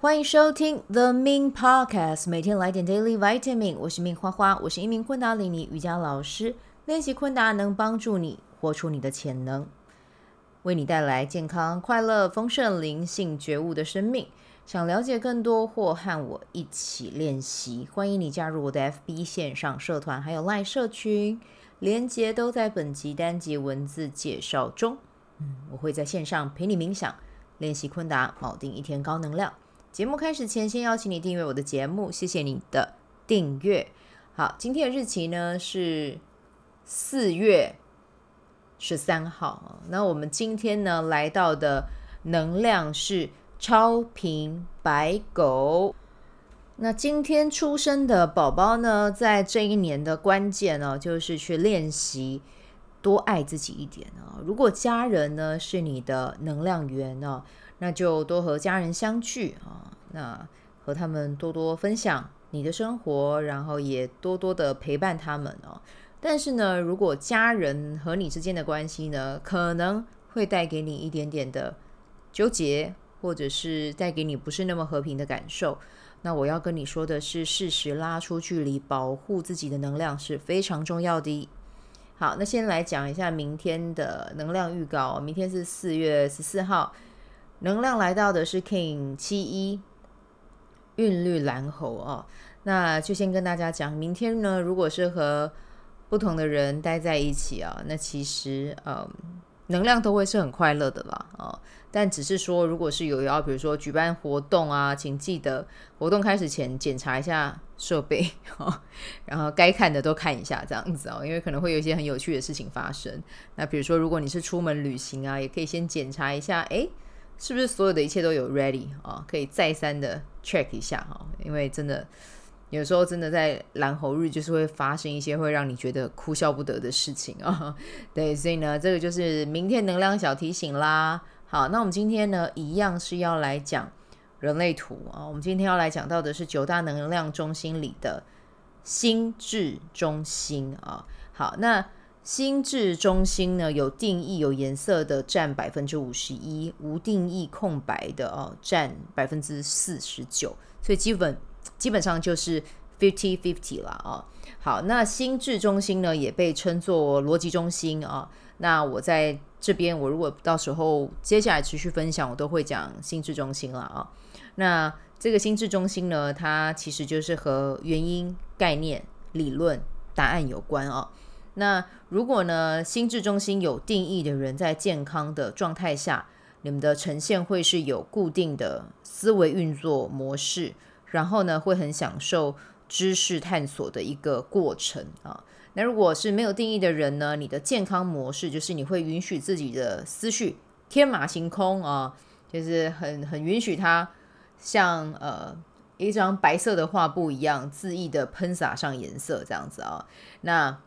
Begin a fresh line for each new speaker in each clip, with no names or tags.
欢迎收听 The Min Podcast，每天来点 Daily Vitamin。我是 Min 花花，我是一名昆达里尼瑜伽老师。练习昆达能帮助你活出你的潜能，为你带来健康、快乐、丰盛、灵性觉悟的生命。想了解更多或和我一起练习，欢迎你加入我的 FB 线上社团，还有 Line 社群，连结都在本集单集文字介绍中。嗯，我会在线上陪你冥想，练习昆达，锚定一天高能量。节目开始前，先邀请你订阅我的节目，谢谢你的订阅。好，今天的日期呢是四月十三号。那我们今天呢来到的能量是超频白狗。那今天出生的宝宝呢，在这一年的关键呢，就是去练习多爱自己一点啊。如果家人呢是你的能量源呢，那就多和家人相聚啊，那和他们多多分享你的生活，然后也多多的陪伴他们哦。但是呢，如果家人和你之间的关系呢，可能会带给你一点点的纠结，或者是带给你不是那么和平的感受，那我要跟你说的是，适时拉出距离，保护自己的能量是非常重要的。好，那先来讲一下明天的能量预告。明天是四月十四号。能量来到的是 King 七一韵律蓝猴哦，那就先跟大家讲，明天呢，如果是和不同的人待在一起啊，那其实嗯，能量都会是很快乐的啦啊，但只是说，如果是有要比如说举办活动啊，请记得活动开始前检查一下设备哦，然后该看的都看一下这样子哦，因为可能会有一些很有趣的事情发生。那比如说，如果你是出门旅行啊，也可以先检查一下，诶。是不是所有的一切都有 ready 啊？可以再三的 check 一下哈，因为真的有时候真的在蓝猴日就是会发生一些会让你觉得哭笑不得的事情啊。对，所以呢，这个就是明天能量小提醒啦。好，那我们今天呢，一样是要来讲人类图啊。我们今天要来讲到的是九大能量中心里的心智中心啊。好，那。心智中心呢，有定义、有颜色的占百分之五十一，无定义、空白的哦占百分之四十九，所以基本基本上就是 fifty fifty 啦啊、好，那心智中心呢，也被称作逻辑中心啊、那我在这边，我如果到时候接下来持续分享，我都会讲心智中心了啊、那这个心智中心呢，它其实就是和原因、概念、理论、答案有关啊、那如果呢，心智中心有定义的人在健康的状态下，你们的呈现会是有固定的思维运作模式，然后呢，会很享受知识探索的一个过程啊。那如果是没有定义的人呢，你的健康模式就是你会允许自己的思绪天马行空啊，就是很很允许它像呃一张白色的画布一样恣意的喷洒上颜色这样子啊，那。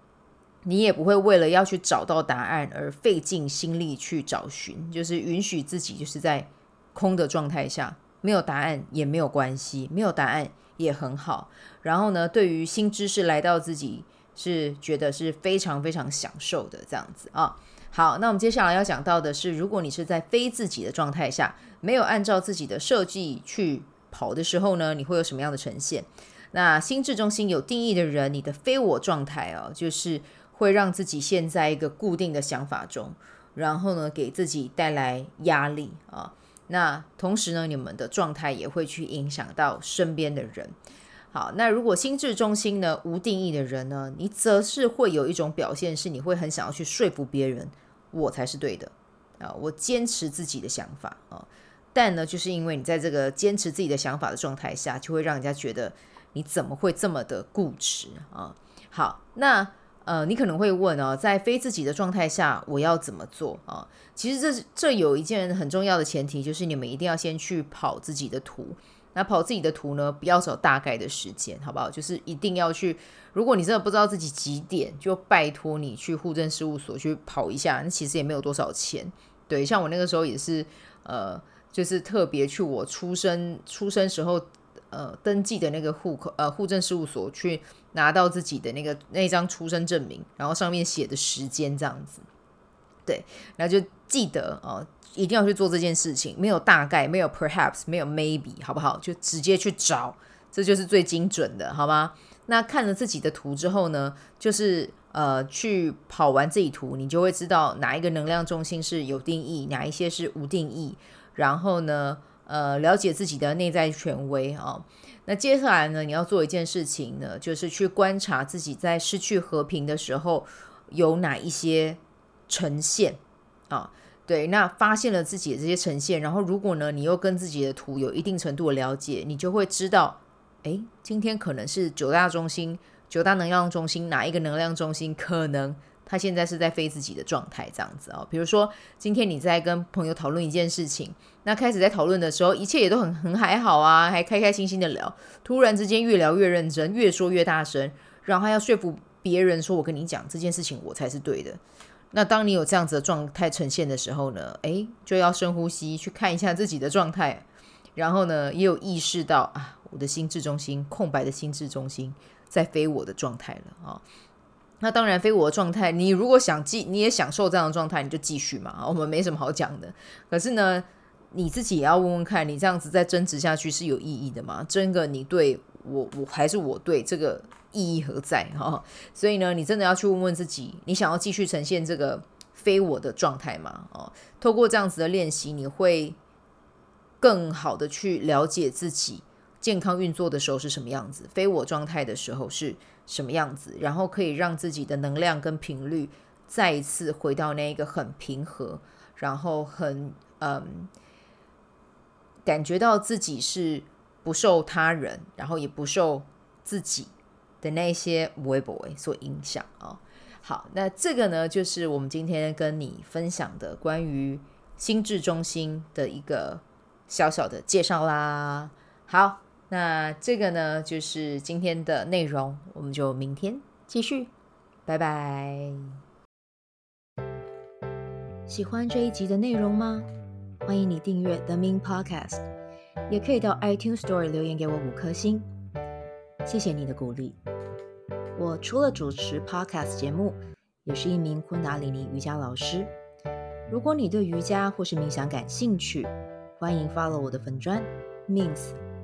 你也不会为了要去找到答案而费尽心力去找寻，就是允许自己就是在空的状态下，没有答案也没有关系，没有答案也很好。然后呢，对于新知识来到自己是觉得是非常非常享受的这样子啊。好，那我们接下来要讲到的是，如果你是在非自己的状态下，没有按照自己的设计去跑的时候呢，你会有什么样的呈现？那心智中心有定义的人，你的非我状态哦，就是。会让自己陷在一个固定的想法中，然后呢，给自己带来压力啊。那同时呢，你们的状态也会去影响到身边的人。好，那如果心智中心呢，无定义的人呢，你则是会有一种表现，是你会很想要去说服别人，我才是对的啊，我坚持自己的想法啊。但呢，就是因为你在这个坚持自己的想法的状态下，就会让人家觉得你怎么会这么的固执啊？好，那。呃，你可能会问哦，在非自己的状态下，我要怎么做啊？其实这这有一件很重要的前提，就是你们一定要先去跑自己的图。那跑自己的图呢，不要找大概的时间，好不好？就是一定要去。如果你真的不知道自己几点，就拜托你去户政事务所去跑一下。那其实也没有多少钱。对，像我那个时候也是，呃，就是特别去我出生出生时候。呃，登记的那个户口，呃，户政事务所去拿到自己的那个那张出生证明，然后上面写的时间这样子。对，然后就记得哦，一定要去做这件事情，没有大概，没有 perhaps，没有 maybe，好不好？就直接去找，这就是最精准的，好吗？那看了自己的图之后呢，就是呃，去跑完这一图，你就会知道哪一个能量中心是有定义，哪一些是无定义。然后呢，呃，了解自己的内在权威啊、那接下来呢，你要做一件事情呢，就是去观察自己在失去和平的时候有哪一些呈现啊。对，那发现了自己的这些呈现，然后如果呢，你又跟自己的图有一定程度的了解，你就会知道，哎，今天可能是九大中心、九大能量中心哪一个能量中心可能。他现在是在非自己的状态，这样子哦。比如说，今天你在跟朋友讨论一件事情，那开始在讨论的时候，一切也都很很还好啊，还开开心心的聊。突然之间，越聊越认真，越说越大声，然后要说服别人说：“我跟你讲这件事情，我才是对的。”那当你有这样子的状态呈现的时候呢，诶，就要深呼吸，去看一下自己的状态，然后呢，也有意识到啊，我的心智中心空白的心智中心在非我的状态了啊。哦那当然，非我的状态，你如果想继，你也享受这样的状态，你就继续嘛。我们没什么好讲的。可是呢，你自己也要问问看，你这样子再争执下去是有意义的吗？争个你对我，我还是我对，这个意义何在？哈，所以呢，你真的要去问问自己，你想要继续呈现这个非我的状态吗？哦，透过这样子的练习，你会更好的去了解自己健康运作的时候是什么样子，非我状态的时候是。什么样子，然后可以让自己的能量跟频率再一次回到那一个很平和，然后很嗯，感觉到自己是不受他人，然后也不受自己的那些微博所影响啊、哦。好，那这个呢，就是我们今天跟你分享的关于心智中心的一个小小的介绍啦。好。那这个呢，就是今天的内容，我们就明天继续，拜拜。喜欢这一集的内容吗？欢迎你订阅 The Min Podcast，也可以到 iTunes Store 留言给我五颗星，谢谢你的鼓励。我除了主持 Podcast 节目，也是一名昆达里尼瑜伽老师。如果你对瑜伽或是冥想感兴趣，欢迎 follow 我的粉专 Mins。